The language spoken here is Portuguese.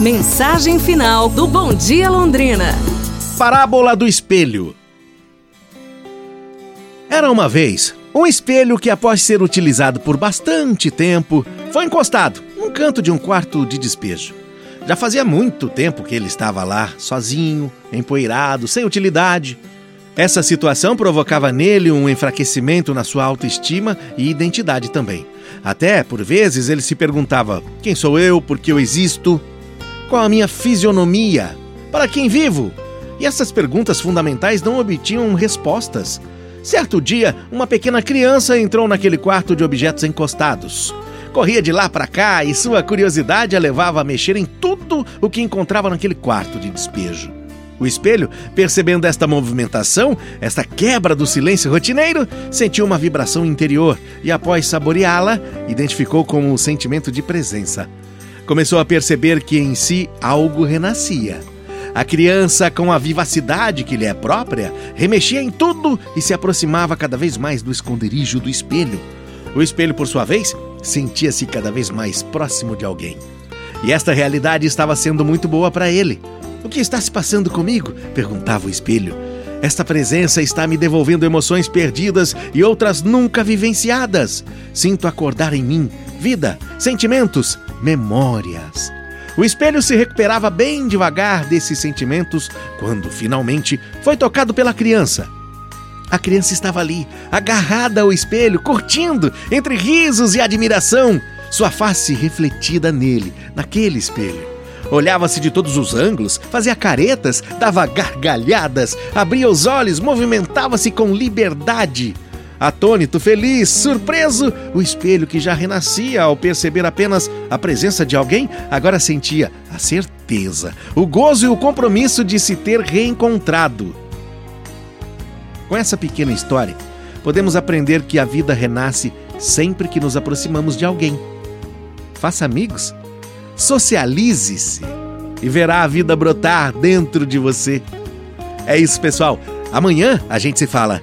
Mensagem final do Bom Dia Londrina. Parábola do espelho. Era uma vez um espelho que, após ser utilizado por bastante tempo, foi encostado num canto de um quarto de despejo. Já fazia muito tempo que ele estava lá, sozinho, empoeirado, sem utilidade. Essa situação provocava nele um enfraquecimento na sua autoestima e identidade também. Até, por vezes, ele se perguntava: quem sou eu? Por que eu existo? Qual a minha fisionomia? Para quem vivo? E essas perguntas fundamentais não obtinham respostas. Certo dia, uma pequena criança entrou naquele quarto de objetos encostados. Corria de lá para cá e sua curiosidade a levava a mexer em tudo o que encontrava naquele quarto de despejo. O espelho, percebendo esta movimentação, esta quebra do silêncio rotineiro, sentiu uma vibração interior e, após saboreá-la, identificou como um sentimento de presença começou a perceber que em si algo renascia. A criança, com a vivacidade que lhe é própria, remexia em tudo e se aproximava cada vez mais do esconderijo do espelho. O espelho, por sua vez, sentia-se cada vez mais próximo de alguém. E esta realidade estava sendo muito boa para ele. O que está se passando comigo? perguntava o espelho. Esta presença está me devolvendo emoções perdidas e outras nunca vivenciadas. Sinto acordar em mim vida, sentimentos, memórias. O espelho se recuperava bem devagar desses sentimentos quando finalmente foi tocado pela criança. A criança estava ali, agarrada ao espelho, curtindo, entre risos e admiração, sua face refletida nele, naquele espelho. Olhava-se de todos os ângulos, fazia caretas, dava gargalhadas, abria os olhos, movimentava-se com liberdade. Atônito, feliz, surpreso, o espelho que já renascia ao perceber apenas a presença de alguém, agora sentia a certeza, o gozo e o compromisso de se ter reencontrado. Com essa pequena história, podemos aprender que a vida renasce sempre que nos aproximamos de alguém. Faça amigos, socialize-se e verá a vida brotar dentro de você. É isso, pessoal. Amanhã a gente se fala.